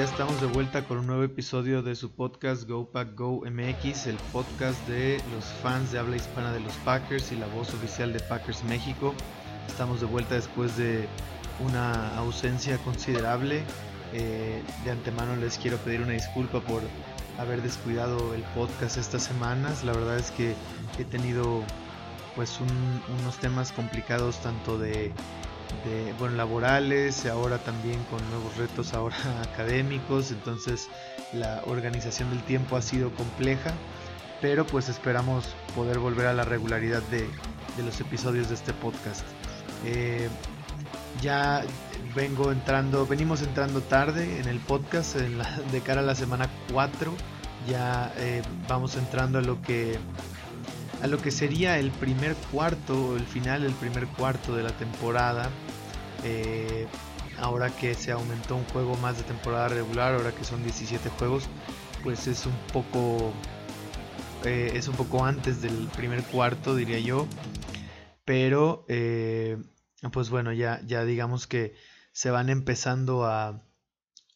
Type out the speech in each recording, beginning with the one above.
Ya estamos de vuelta con un nuevo episodio de su podcast Go Pack Go MX, el podcast de los fans de habla hispana de los Packers y la voz oficial de Packers México. Estamos de vuelta después de una ausencia considerable. Eh, de antemano les quiero pedir una disculpa por haber descuidado el podcast estas semanas. La verdad es que he tenido pues unos temas complicados tanto de de bueno, laborales, ahora también con nuevos retos ahora académicos, entonces la organización del tiempo ha sido compleja, pero pues esperamos poder volver a la regularidad de, los episodios de este podcast. Eh, ya vengo entrando, venimos entrando tarde en el podcast, de cara a la semana 4, ya eh, vamos entrando a lo que a lo que sería el primer cuarto, el final del primer cuarto de la temporada. Eh, ahora que se aumentó un juego más de temporada regular, ahora que son 17 juegos, pues es un poco eh, es un poco antes del primer cuarto, diría yo. Pero eh, pues bueno, ya, ya digamos que se van empezando a,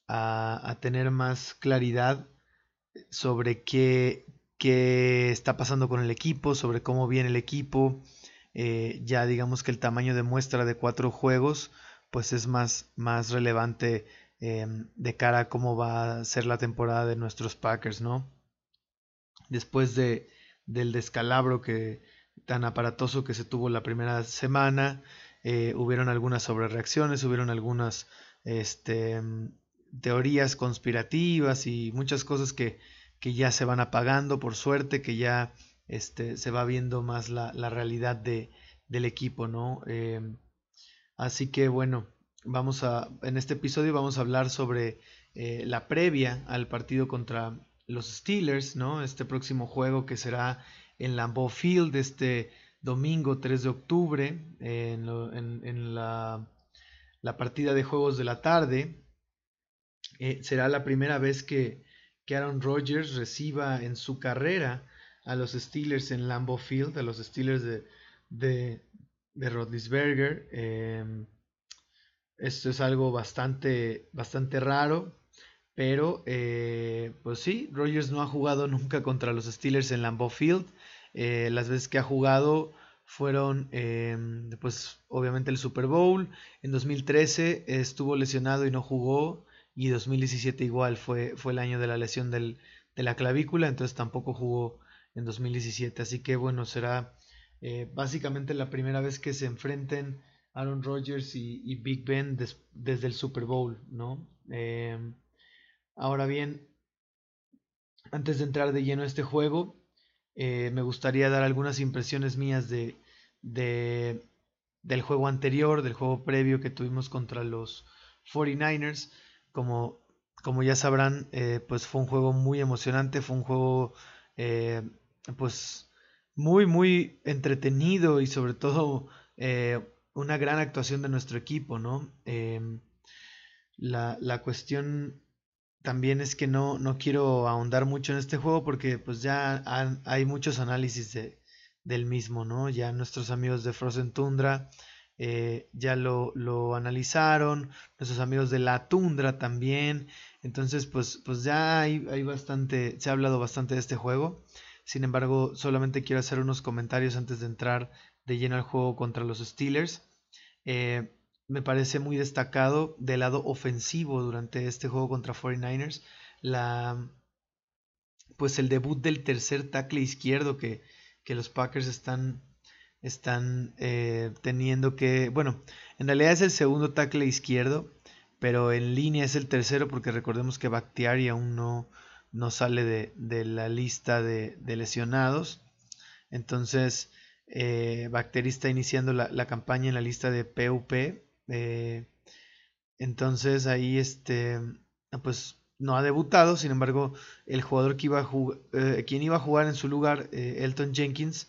a tener más claridad sobre qué, qué está pasando con el equipo, sobre cómo viene el equipo. Eh, ya digamos que el tamaño de muestra de cuatro juegos pues es más, más relevante em, de cara a cómo va a ser la temporada de nuestros Packers, ¿no? Después de, del descalabro que tan aparatoso que se tuvo la primera semana, eh, hubieron algunas sobrereacciones, hubieron algunas este, teorías conspirativas y muchas cosas que, que ya se van apagando por suerte, que ya este, se va viendo más la, realidad de, del equipo, ¿no? Em, así que bueno, vamos a, en este episodio vamos a hablar sobre eh, la previa al partido contra los Steelers, ¿no? Este próximo juego que será en Lambeau Field este domingo 3 de octubre, en, la, la, partida de juegos de la tarde. Eh, será la primera vez que, que Aaron Rodgers reciba en su carrera a los Steelers en Lambeau Field, a los Steelers de, de, de em, esto es algo bastante, bastante raro, pero eh, pues sí, Rodgers no ha jugado nunca contra los Steelers en Lambeau Field. Eh, las veces que ha jugado fueron em, pues obviamente el Super Bowl. En 2013 estuvo lesionado y no jugó y 2017 igual fue, fue el año de la lesión del, de la clavícula, entonces tampoco jugó en 2017. Así que bueno, será eh, básicamente la primera vez que se enfrenten Aaron Rodgers y, Big Ben desde el Super Bowl, ¿no? Em, ahora bien, antes de entrar de lleno a este juego, eh, me gustaría dar algunas impresiones mías de, de, del juego anterior, del juego previo que tuvimos contra los 49ers como, como ya sabrán, eh, pues fue un juego muy emocionante, fue un juego eh, pues muy, muy entretenido y sobre todo eh, una gran actuación de nuestro equipo, ¿no? La, la, cuestión también es que no, no quiero ahondar mucho en este juego porque pues ya hay muchos análisis de, del mismo, ¿no? Ya nuestros amigos de Frozen Tundra eh, ya lo, lo, analizaron, nuestros amigos de la tundra también, entonces pues, pues ya hay, hay, bastante, se ha hablado bastante de este juego, sin embargo solamente quiero hacer unos comentarios antes de entrar de lleno al juego contra los Steelers. Eh, me parece muy destacado del lado ofensivo durante este juego contra 49ers la pues el debut del tercer tackle izquierdo que, que los Packers están están eh, teniendo que, bueno, en realidad es el segundo tackle izquierdo, pero en línea es el tercero porque recordemos que Bakhtiari aún no, no sale de, la lista de, lesionados. Entonces, eh, está iniciando la, campaña en la lista de PUP. Eh, entonces ahí este, pues no ha debutado, sin embargo, el jugador que iba a eh, quien iba a jugar en su lugar, Elton Jenkins,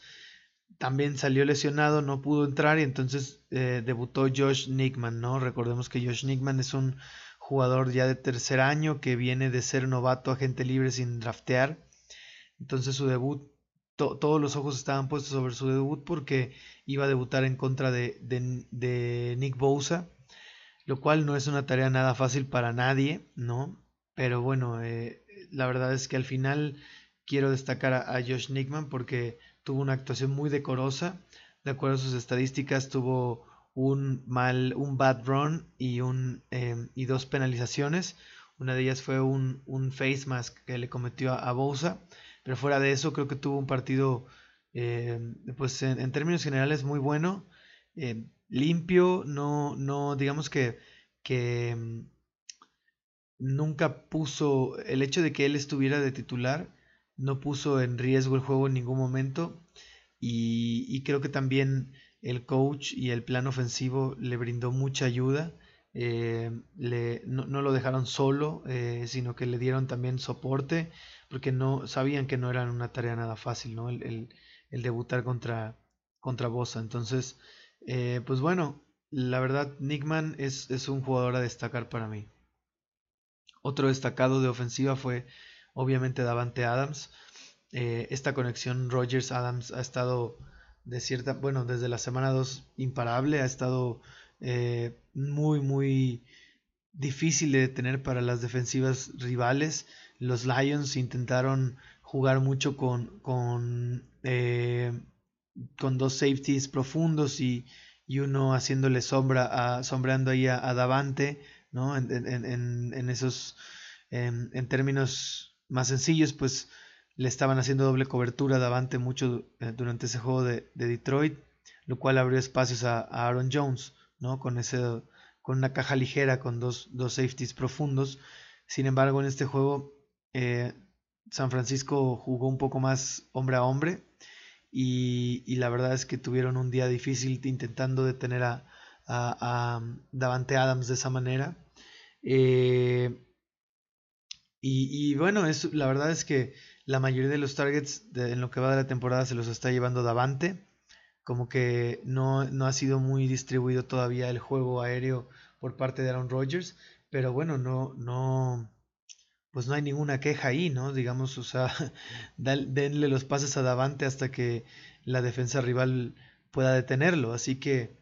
también salió lesionado, no pudo entrar y entonces eh, debutó Josh Nickman, ¿no? Recordemos que Josh Nickman es un jugador ya de tercer año que viene de ser novato agente libre sin draftear. Entonces su debut, todos los ojos estaban puestos sobre su debut porque iba a debutar en contra de, de, Nick Bosa. lo cual no es una tarea nada fácil para nadie, ¿no? Pero bueno, eh, la verdad es que al final quiero destacar a, Josh Nickman porque tuvo una actuación muy decorosa. De acuerdo a sus estadísticas, tuvo un mal, un bad run y, un, em, y dos penalizaciones. Una de ellas fue un, un face mask que le cometió a, Bosa. Pero fuera de eso, creo que tuvo un partido, em, pues en, términos generales, muy bueno. Em, limpio, no, no, digamos que, que nunca puso, el hecho de que él estuviera de titular, no puso en riesgo el juego en ningún momento. Y, creo que también el coach y el plan ofensivo le brindó mucha ayuda. Eh, le, no, lo dejaron solo, eh, sino que le dieron también soporte, porque no sabían que no era una tarea nada fácil, ¿no? El, debutar contra, contra Bosa. Entonces, eh, pues bueno, la verdad, Nickman es, es un jugador a destacar para mí. Otro destacado de ofensiva fue obviamente Davante Adams. Eh, esta conexión Rogers-Adams ha estado de cierta, bueno, desde la semana 2 imparable, ha estado eh, muy, muy difícil de detener para las defensivas rivales. Los Lions intentaron jugar mucho con, con, eh, con dos safeties profundos y, y, uno haciéndole sombra, sombreando ahí a Davante ¿no? En, en, en, esos, en, términos más sencillos, pues le estaban haciendo doble cobertura Davante mucho eh, durante ese juego de, Detroit, lo cual abrió espacios a, Aaron Jones, ¿no? Con, ese, con una caja ligera, con dos, dos safeties profundos. Sin embargo, en este juego, eh, San Francisco jugó un poco más hombre a hombre. Y, la verdad es que tuvieron un día difícil intentando detener a, a, a Davante Adams de esa manera. Eh, y, bueno, es, la verdad es que la mayoría de los targets en lo que va de la temporada se los está llevando Davante. Como que no, ha sido muy distribuido todavía el juego aéreo por parte de Aaron Rodgers. Pero bueno, no, no, pues no hay ninguna queja ahí, ¿no? Digamos, o sea, denle los pases a Davante hasta que la defensa rival pueda detenerlo. Así que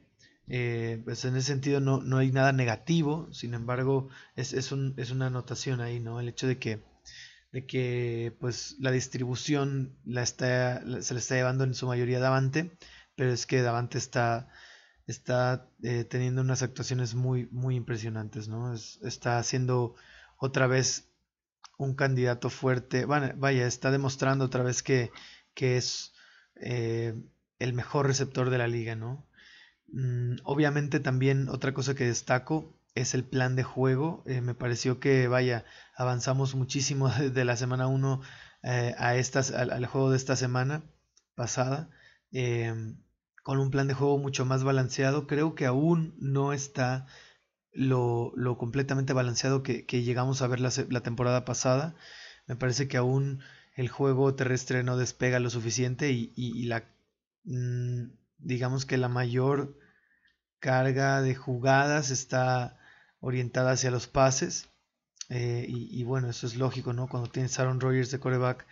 eh, pues en ese sentido no, no, hay nada negativo, sin embargo es, es, un, es, una anotación ahí, ¿no? El hecho de que, de que pues la distribución la está, se la está llevando en su mayoría Davante, pero es que Davante está, está eh, teniendo unas actuaciones muy, muy impresionantes, ¿no? está haciendo otra vez un candidato fuerte, bueno, vaya, está demostrando otra vez que, que es eh, el mejor receptor de la liga, ¿no? Mm, obviamente también otra cosa que destaco es el plan de juego. Eh, me pareció que, vaya, avanzamos muchísimo desde la semana 1 eh, a estas, al, juego de esta semana pasada. Em, con un plan de juego mucho más balanceado. Creo que aún no está lo, completamente balanceado que, llegamos a ver la, temporada pasada. Me parece que aún el juego terrestre no despega lo suficiente y, la... Mm, digamos que la mayor carga de jugadas está orientada hacia los pases. Eh, y, bueno, eso es lógico, ¿no? Cuando tienes Aaron Rodgers de coreback,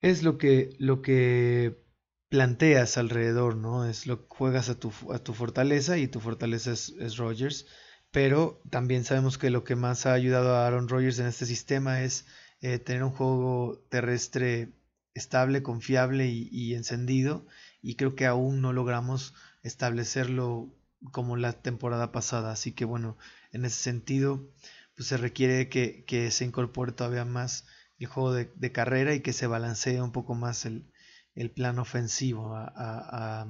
es lo que, lo que planteas alrededor, ¿no? Es lo que juegas a tu, a tu fortaleza y tu fortaleza es, es Rodgers. Pero también sabemos que lo que más ha ayudado a Aaron Rodgers en este sistema es eh, tener un juego terrestre estable, confiable y encendido y creo que aún no logramos establecerlo como la temporada pasada. Así que bueno, en ese sentido, pues se requiere que, que se incorpore todavía más el juego de, carrera y que se balancee un poco más el, el plan ofensivo a, a,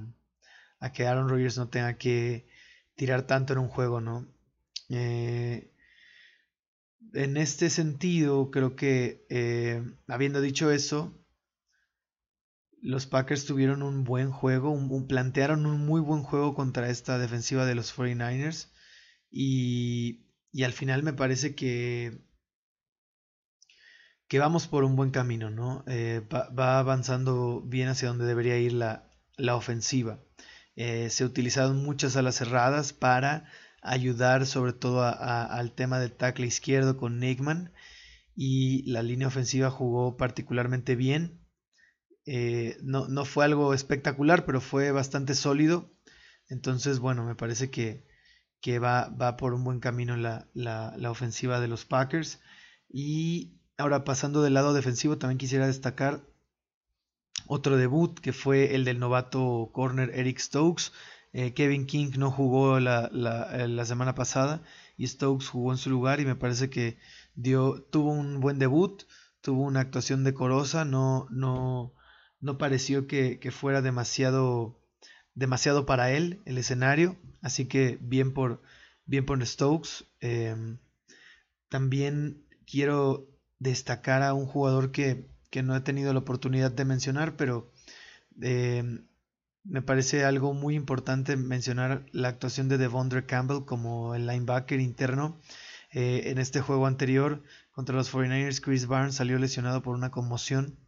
a, que Aaron Rodgers no tenga que tirar tanto en un juego, ¿no? Eh, en este sentido, creo que eh, habiendo dicho eso, los Packers tuvieron un buen juego, un, plantearon un muy buen juego contra esta defensiva de los 49ers y, y al final me parece que, que vamos por un buen camino, ¿no? Eh, va, avanzando bien hacia donde debería ir la, la ofensiva. Eh, se utilizaron muchas alas cerradas para ayudar sobre todo al tema del tackle izquierdo con Nickman y la línea ofensiva jugó particularmente bien eh, no, no, fue algo espectacular, pero fue bastante sólido. Entonces, bueno, me parece que, que va, va por un buen camino la, la, la ofensiva de los Packers. Y ahora pasando del lado defensivo, también quisiera destacar otro debut que fue el del novato corner Eric Stokes. Eh, Kevin King no jugó la, la, la, semana pasada y Stokes jugó en su lugar y me parece que dio, tuvo un buen debut, tuvo una actuación decorosa, no, no, no pareció que, fuera demasiado, demasiado para él el escenario, así que bien por, bien por Stokes. Eh, también quiero destacar a un jugador que, que, no he tenido la oportunidad de mencionar, pero eh, me parece algo muy importante mencionar la actuación de Devondre Campbell como el linebacker interno. Eh, en este juego anterior contra los 49ers, Chris Barnes salió lesionado por una conmoción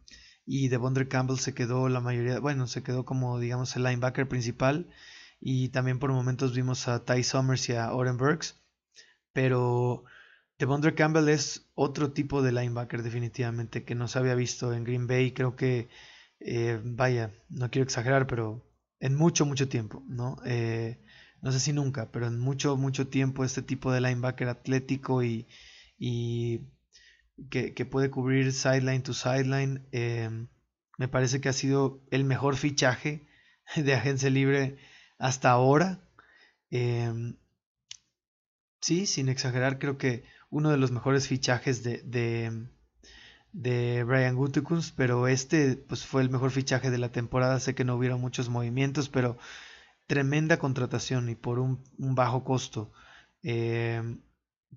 y Devondre Campbell se quedó la mayoría, bueno, se quedó como digamos el linebacker principal y también por momentos vimos a Ty Summers y a Oren Burks, pero Devondre Campbell es otro tipo de linebacker definitivamente que no se había visto en Green Bay, creo que eh, vaya, no quiero exagerar, pero en mucho, mucho tiempo, ¿no? Eh, no sé si nunca, pero en mucho, mucho tiempo este tipo de linebacker atlético y, y que, puede cubrir sideline to sideline, eh, me parece que ha sido el mejor fichaje de agencia libre hasta ahora. Eh, sí, sin exagerar, creo que uno de los mejores fichajes de, de, de Brian Gutekunst, pero este pues fue el mejor fichaje de la temporada. Sé que no hubieron muchos movimientos, pero tremenda contratación y por un, bajo costo. Eh,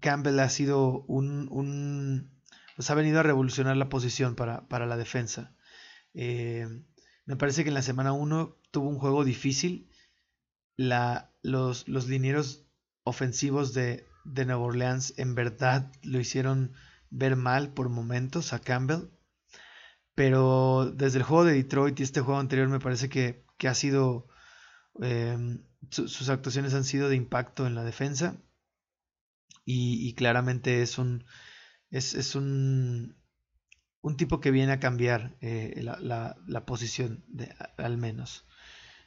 Campbell ha sido un, un, pues ha venido a revolucionar la posición para, para la defensa. Eh, me parece que en la semana 1 tuvo un juego difícil. La, los, los linieros ofensivos de, de Nueva Orleans en verdad lo hicieron ver mal por momentos a Campbell. Pero desde el juego de Detroit y este juego anterior me parece que, que ha sido... Eh, su, sus actuaciones han sido de impacto en la defensa. Y claramente es un... Es, es un, un, tipo que viene a cambiar eh, la, la, posición, de, al menos.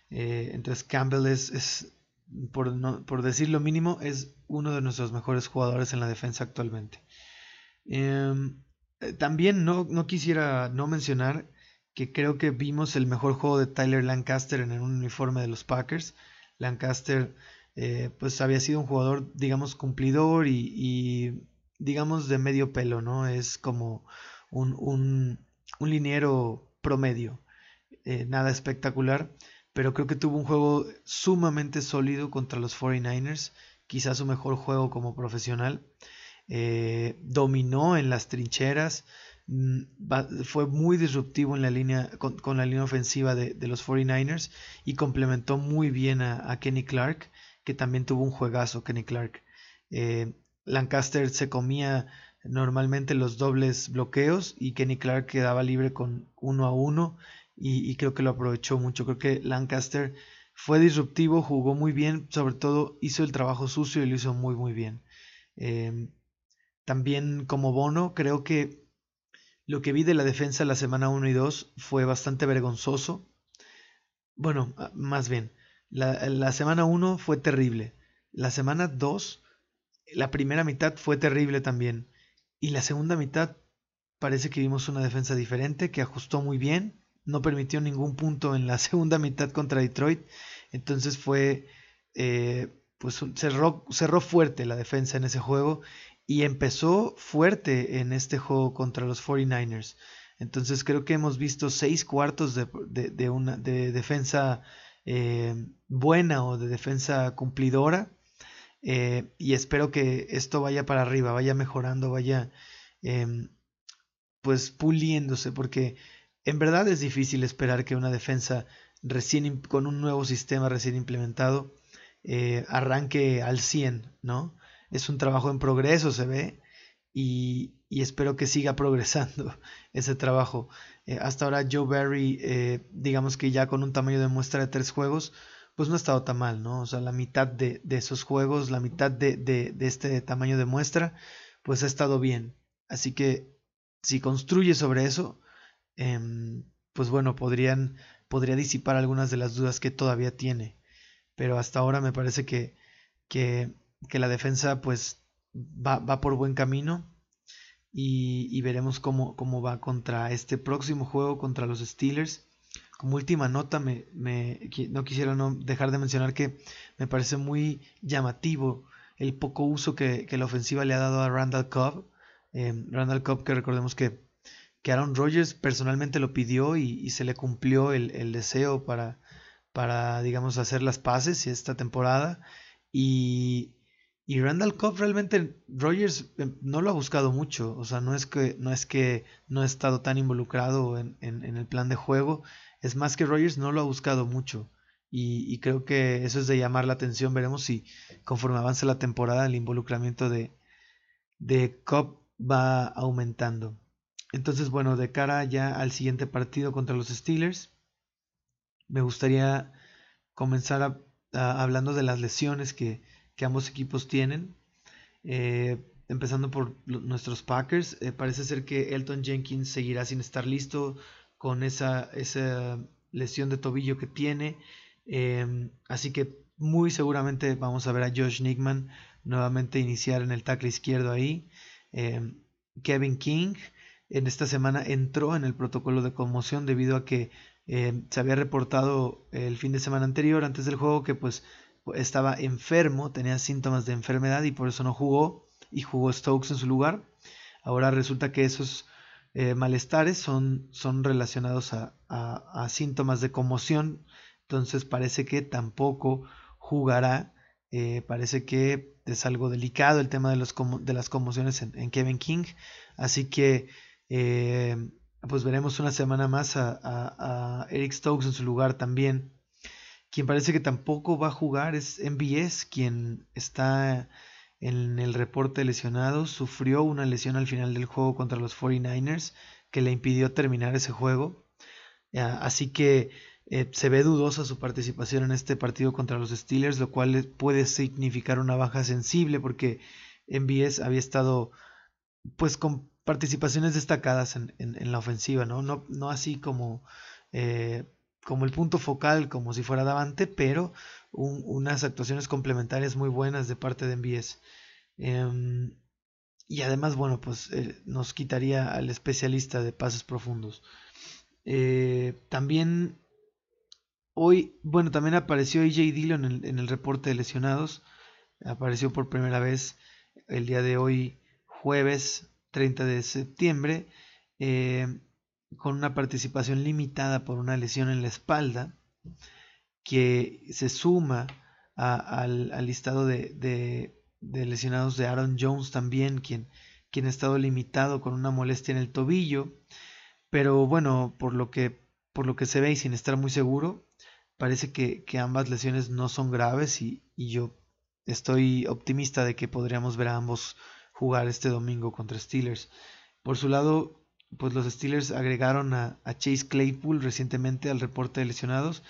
Eh, entonces Campbell es, es por, por decir lo mínimo, es uno de nuestros mejores jugadores en la defensa actualmente. Em, eh, también no, no, quisiera no mencionar que creo que vimos el mejor juego de Tyler Lancaster en un uniforme de los Packers. Lancaster pues había sido un jugador digamos cumplidor y, digamos de medio pelo, ¿no? Es como un, un, un liniero promedio, eh, nada espectacular, pero creo que tuvo un juego sumamente sólido contra los 49ers, quizás su mejor juego como profesional eh, dominó en las trincheras, mm, fue muy disruptivo en la línea, con, la línea ofensiva de, los 49ers y complementó muy bien a, a, Kenny Clark, que también tuvo un juegazo Kenny Clark. Eh, Lancaster se comía normalmente los dobles bloqueos y Kenny Clark quedaba libre con uno a uno y, creo que lo aprovechó mucho. Creo que Lancaster fue disruptivo, jugó muy bien, sobre todo hizo el trabajo sucio y lo hizo muy muy bien. Eh, también como bono, creo que lo que vi de la defensa la semana 1 y 2 fue bastante vergonzoso. Bueno, ah, más bien, la, la semana 1 fue terrible. La semana 2, la primera mitad fue terrible también. Y la segunda mitad parece que vimos una defensa diferente, que ajustó muy bien, no permitió ningún punto en la segunda mitad contra Detroit. Entonces fue, eh, pues cerró, cerró fuerte la defensa en ese juego y empezó fuerte en este juego contra los 49ers. Entonces creo que hemos visto seis cuartos de, de, una de defensa eh, buena o de defensa cumplidora. Eh, y espero que esto vaya para arriba, vaya mejorando, vaya eh, pues puliéndose, porque en verdad es difícil esperar que una defensa recién con un nuevo sistema recién implementado eh, arranque al 100, ¿no? es un trabajo en progreso, se ve, y, y espero que siga progresando ese trabajo. Eh, hasta ahora Joe Barry, digamos que ya con un tamaño de muestra de tres juegos, pues no ha estado tan mal, ¿no? O sea, la mitad de, de esos juegos, la mitad de, de, de, este tamaño de muestra, pues ha estado bien. Así que si construye sobre eso, eh, pues bueno, podrían, podría disipar algunas de las dudas que todavía tiene. Pero hasta ahora me parece que que, la defensa pues va, por buen camino y, veremos cómo, cómo, va contra este próximo juego contra los Steelers. Como última nota, me, no quisiera dejar de mencionar que me parece muy llamativo el poco uso que, la ofensiva le ha dado a Randall Cobb. Eh, Randall Cobb, que recordemos que, que, Aaron Rodgers personalmente lo pidió y, se le cumplió el, deseo para, para, digamos, hacer las paces esta temporada. Y, y Randall Cobb realmente Rogers eh, no lo ha buscado mucho. O sea, no es que no, es que no ha estado tan involucrado en, el plan de juego. Es más que Rogers no lo ha buscado mucho. Y, creo que eso es de llamar la atención. Veremos si conforme avance la temporada el involucramiento de, de Cobb va aumentando. Entonces, bueno, de cara ya al siguiente partido contra los Steelers, me gustaría comenzar hablando de las lesiones que, ambos equipos tienen. Eh, empezando por nuestros Packers, eh, parece ser que Elton Jenkins seguirá sin estar listo con esa, esa lesión de tobillo que tiene. Em, así que muy seguramente vamos a ver a Josh Nickman nuevamente iniciar en el tackle izquierdo ahí. Em, Kevin King en esta semana entró en el protocolo de conmoción debido a que em, se había reportado el fin de semana anterior, antes del juego, que pues estaba enfermo, tenía síntomas de enfermedad y por eso no jugó y jugó Stokes en su lugar. Ahora resulta que esos eh, malestares son, son relacionados a, a, síntomas de conmoción entonces parece que tampoco jugará. Eh, parece que es algo delicado el tema de, los, de las conmociones en, Kevin King. Así que eh, pues veremos una semana más a, Eric Stokes en su lugar también. Quien parece que tampoco va a jugar es MBS, quien está en el reporte de lesionados. Sufrió una lesión al final del juego contra los 49ers que le impidió terminar ese juego. Así que eh, se ve dudosa su participación en este partido contra los Steelers, lo cual puede significar una baja sensible porque MBS había estado pues con participaciones destacadas en, la ofensiva, ¿no? No, no así como, eh, como el punto focal, como si fuera Davante, pero unas actuaciones complementarias muy buenas de parte de MBS. Em, y además, bueno, pues eh, nos quitaría al especialista de pases profundos. también Hoy, bueno, también apareció AJ Dillon en, el reporte de lesionados. Apareció por primera vez el día de hoy, jueves 30 de septiembre, eh, con una participación limitada por una lesión en la espalda, que se suma al, listado de, lesionados de Aaron Jones también, quien, quien ha estado limitado con una molestia en el tobillo. Pero bueno, por lo que, por lo que se ve y sin estar muy seguro, parece que, ambas lesiones no son graves y, yo estoy optimista de que podríamos ver a ambos jugar este domingo contra Steelers. Por su lado, pues los Steelers agregaron a, Chase Claypool recientemente al reporte de lesionados.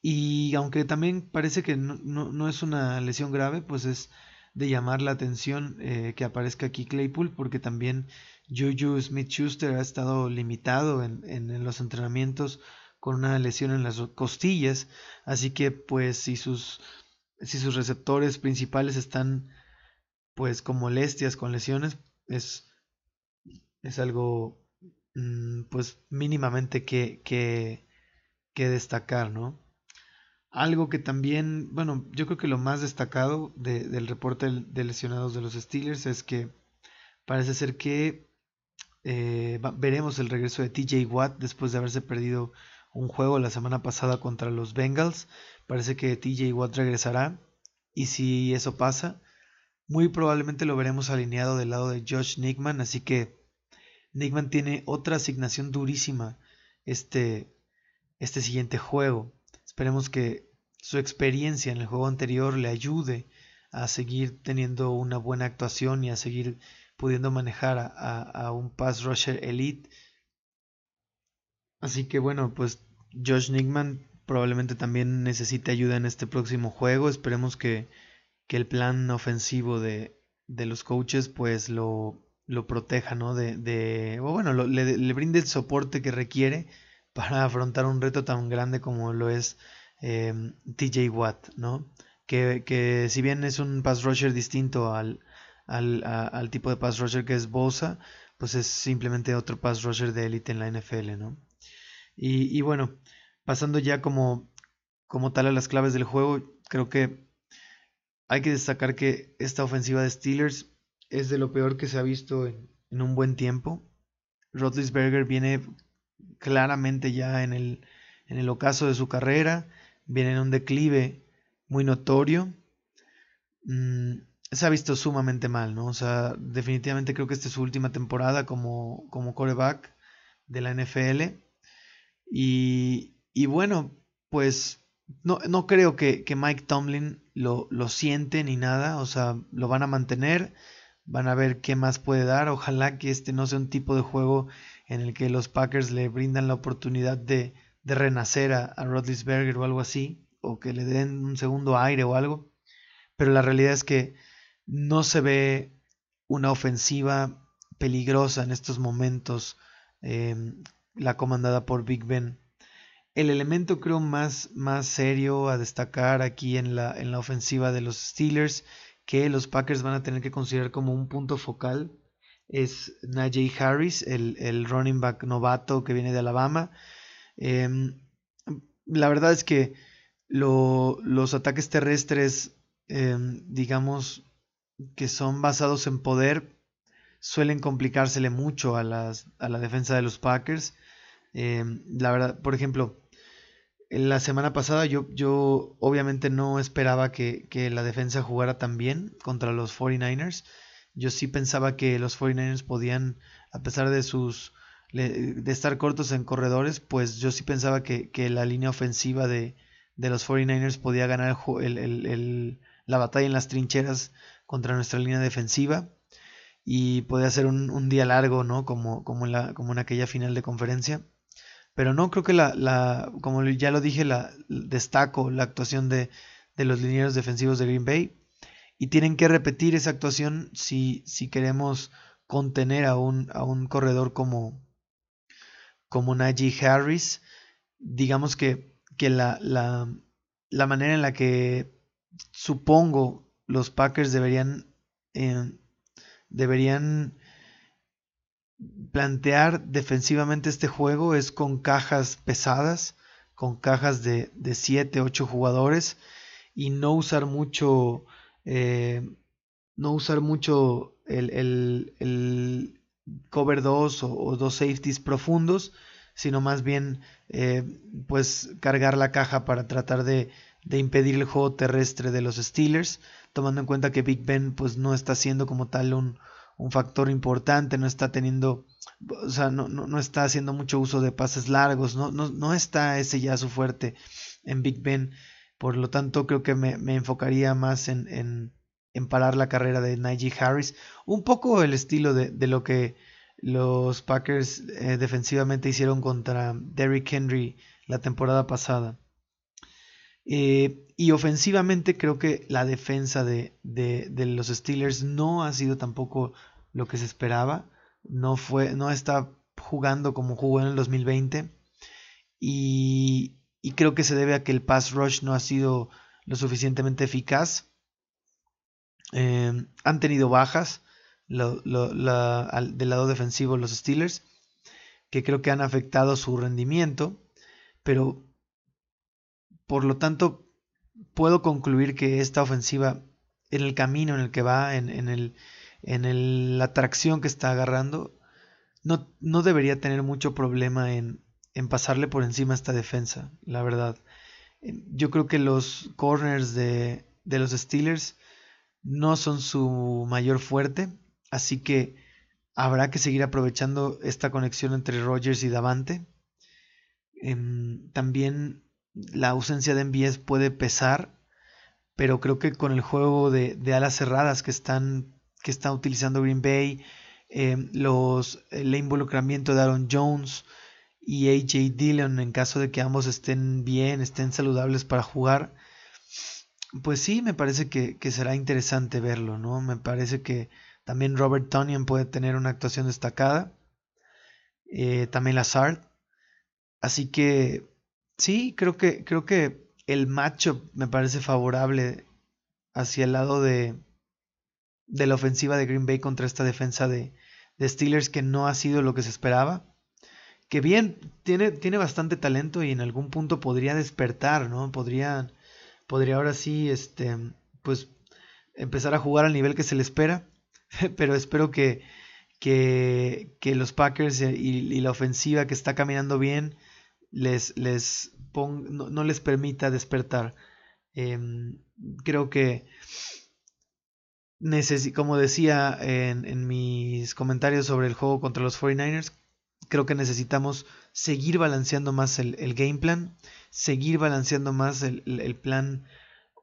Y aunque también parece que no, es una lesión grave, pues es de llamar la atención eh, que aparezca aquí Claypool porque también Juju Smith Schuster ha estado limitado en, en los entrenamientos con una lesión en las costillas, así que pues si sus si sus receptores principales están pues con molestias, con lesiones, es, es algo pues mínimamente que, que, que, destacar, ¿no? Algo que también, bueno, yo creo que lo más destacado del reporte de lesionados de los Steelers es que parece ser que eh, veremos el regreso de TJ Watt después de haberse perdido un juego la semana pasada contra los Bengals. Parece que TJ Watt regresará. Y si eso pasa, muy probablemente lo veremos alineado del lado de Josh Nickman. Así que Nickman tiene otra asignación durísima este, este siguiente juego. Esperemos que su experiencia en el juego anterior le ayude a seguir teniendo una buena actuación y a seguir pudiendo manejar a, un pass rusher elite. Así que bueno, pues Josh Nickman probablemente también necesite ayuda en este próximo juego. Esperemos que, el plan ofensivo de, los coaches pues lo, lo proteja, ¿no? De, o bueno, le, brinde el soporte que requiere para afrontar un reto tan grande como lo es eh, TJ Watt, ¿no? que, si bien es un pass rusher distinto al, al, tipo de pass rusher que es Bosa, pues es simplemente otro pass rusher de élite en la NFL, ¿no? Y, y, bueno, pasando ya como, como tal a las claves del juego, creo que hay que destacar que esta ofensiva de Steelers es de lo peor que se ha visto en, en un buen tiempo. Roethlisberger viene claramente ya en el, en el ocaso de su carrera, viene en un declive muy notorio. Mm, se ha visto sumamente mal, ¿no? O sea, definitivamente creo que esta es su última temporada como, como coreback de la NFL. Y, y bueno, pues no, no creo que, que Mike Tomlin lo, lo, siente ni nada, o sea, lo van a mantener, van a ver qué más puede dar. Ojalá que este no sea un tipo de juego en el que los Packers le brindan la oportunidad de, de renacer a, a Rodlisberger o algo así, o que le den un segundo aire o algo. Pero la realidad es que no se ve una ofensiva peligrosa en estos momentos, em, la comandada por Big Ben. El elemento creo más, más serio a destacar aquí en la, en la ofensiva de los Steelers, que los Packers van a tener que considerar como un punto focal, es Najee Harris, el, running back novato que viene de Alabama. Em, la verdad es que los ataques terrestres, em, digamos, que son basados en poder, suelen complicársele mucho a, las, a la defensa de los Packers. Em, la verdad, por ejemplo, la semana pasada yo, yo obviamente no esperaba que, que, la defensa jugara tan bien contra los 49ers. Yo sí pensaba que los 49ers podían, a pesar de sus de estar cortos en corredores, pues yo sí pensaba que, la línea ofensiva de, los 49ers podía ganar el, la batalla en las trincheras contra nuestra línea defensiva y podía ser un, día largo, ¿no? Como, como, en la, como en aquella final de conferencia. Pero no creo que la, la como ya lo dije, la, destaco la actuación de, de los linieros defensivos de Green Bay y tienen que repetir esa actuación si, si queremos contener a un, a un corredor como, como Najee Harris. Digamos que, que la, la, la, manera en la que supongo los Packers deberían, eh, deberían plantear defensivamente este juego es con cajas pesadas, con cajas de, de 7, 8 jugadores y no usar mucho eh, no usar mucho el, cover 2 o, dos safeties profundos, sino más bien eh, pues cargar la caja para tratar de, impedir el juego terrestre de los Steelers, tomando en cuenta que Big Ben pues no está siendo como tal un, factor importante, no está teniendo, o sea, no, no, está haciendo mucho uso de pases largos, no, no, no está ese ya su fuerte en Big Ben. Por lo tanto, creo que me, enfocaría más en, parar la carrera de Najee Harris. Un poco el estilo de, lo que los Packers eh, defensivamente hicieron contra Derrick Henry la temporada pasada. Eh, y ofensivamente creo que la defensa de, los Steelers no ha sido tampoco lo que se esperaba. No, fue, no está jugando como jugó en el 2020. Y, y creo que se debe a que el pass rush no ha sido lo suficientemente eficaz. Eh, han tenido bajas del lado defensivo los Steelers, que creo que han afectado su rendimiento, pero por lo tanto puedo concluir que esta ofensiva en el camino en el que va, en, el, en la atracción que está agarrando, no, no debería tener mucho problema en, en pasarle por encima a esta defensa, la verdad. Eh, yo creo que los corners de, de los Steelers no son su mayor fuerte, así que habrá que seguir aprovechando esta conexión entre Rogers y Davante. Em, también la ausencia de MBS puede pesar, pero creo que con el juego de, alas cerradas que están que está utilizando Green Bay, em, los, el involucramiento de Aaron Jones, y AJ Dillon en caso de que ambos estén bien, estén saludables para jugar, pues sí, me parece que, será interesante verlo, ¿no? Me parece que también Robert Tonyan puede tener una actuación destacada, eh, también Lazard, así que sí, creo que, creo que el matchup me parece favorable hacia el lado de, de la ofensiva de Green Bay contra esta defensa de, de Steelers que no ha sido lo que se esperaba. Que bien, tiene, tiene bastante talento y en algún punto podría despertar, ¿no? Podría, podría ahora sí, este, pues, empezar a jugar al nivel que se le espera. Pero espero que, que, que los Packers y, la ofensiva que está caminando bien les, les no, les permita despertar. Em, creo que como decía en, mis comentarios sobre el juego contra los 49ers, creo que necesitamos seguir balanceando más el, game plan, seguir balanceando más el, plan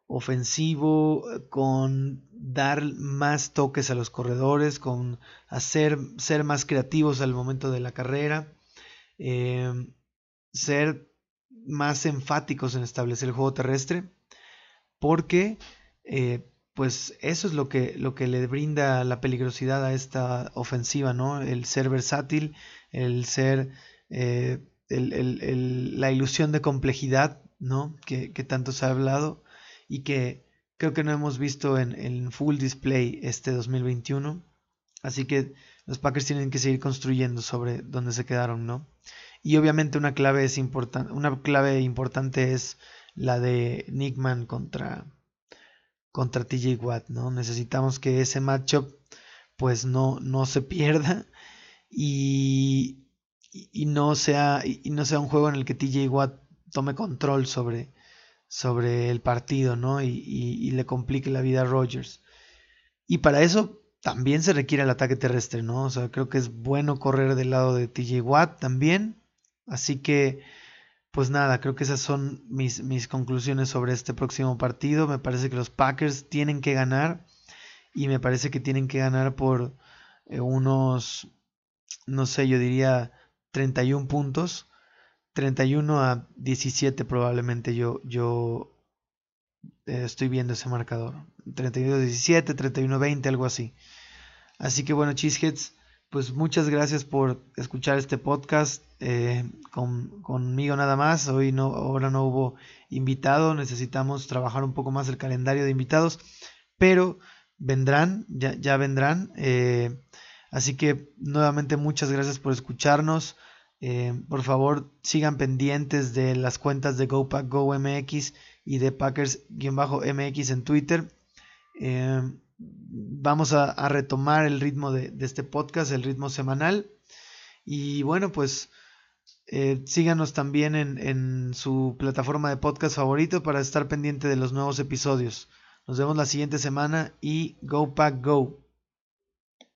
ofensivo, con dar más toques a los corredores, con hacer ser más creativos al momento de la carrera, eh, ser más enfáticos en establecer el juego terrestre, porque eh, pues eso es lo que, lo que le brinda la peligrosidad a esta ofensiva, ¿no? El ser versátil, el ser eh, la ilusión de complejidad, ¿no? Que, tanto se ha hablado y que creo que no hemos visto en, en full display este 2021. Así que los Packers tienen que seguir construyendo sobre donde se quedaron, ¿no? Y obviamente una clave es importante, una clave importante es la de Nickman contra contra TJ Watt, ¿no? Necesitamos que ese matchup pues no, no se pierda y, y, no sea, y no sea un juego en el que TJ Watt tome control sobre, sobre el partido, ¿no? Y, le complique la vida a Rogers. Y para eso también se requiere el ataque terrestre, ¿no? O sea, creo que es bueno correr del lado de TJ Watt también. Así que pues nada, creo que esas son mis, mis, conclusiones sobre este próximo partido. Me parece que los Packers tienen que ganar y me parece que tienen que ganar por eh, unos, no sé, yo diría 31 puntos. 31 a 17 probablemente yo, yo eh, estoy viendo ese marcador. 31 a 17, 31 a 20, algo así. Así que bueno, Cheeseheads, pues muchas gracias por escuchar este podcast. Eh, conmigo nada más. Hoy no, ahora no hubo invitado. Necesitamos trabajar un poco más el calendario de invitados. Pero vendrán, ya, ya vendrán. Eh, así que nuevamente muchas gracias por escucharnos. Eh, por favor, sigan pendientes de las cuentas de GoPack MX y de Packers-MX en Twitter. Vamos a, retomar el ritmo de, este podcast, el ritmo semanal. Y bueno, pues eh, síganos también en, en su plataforma de podcast favorito para estar pendiente de los nuevos episodios. Nos vemos la siguiente semana y Go Pack Go.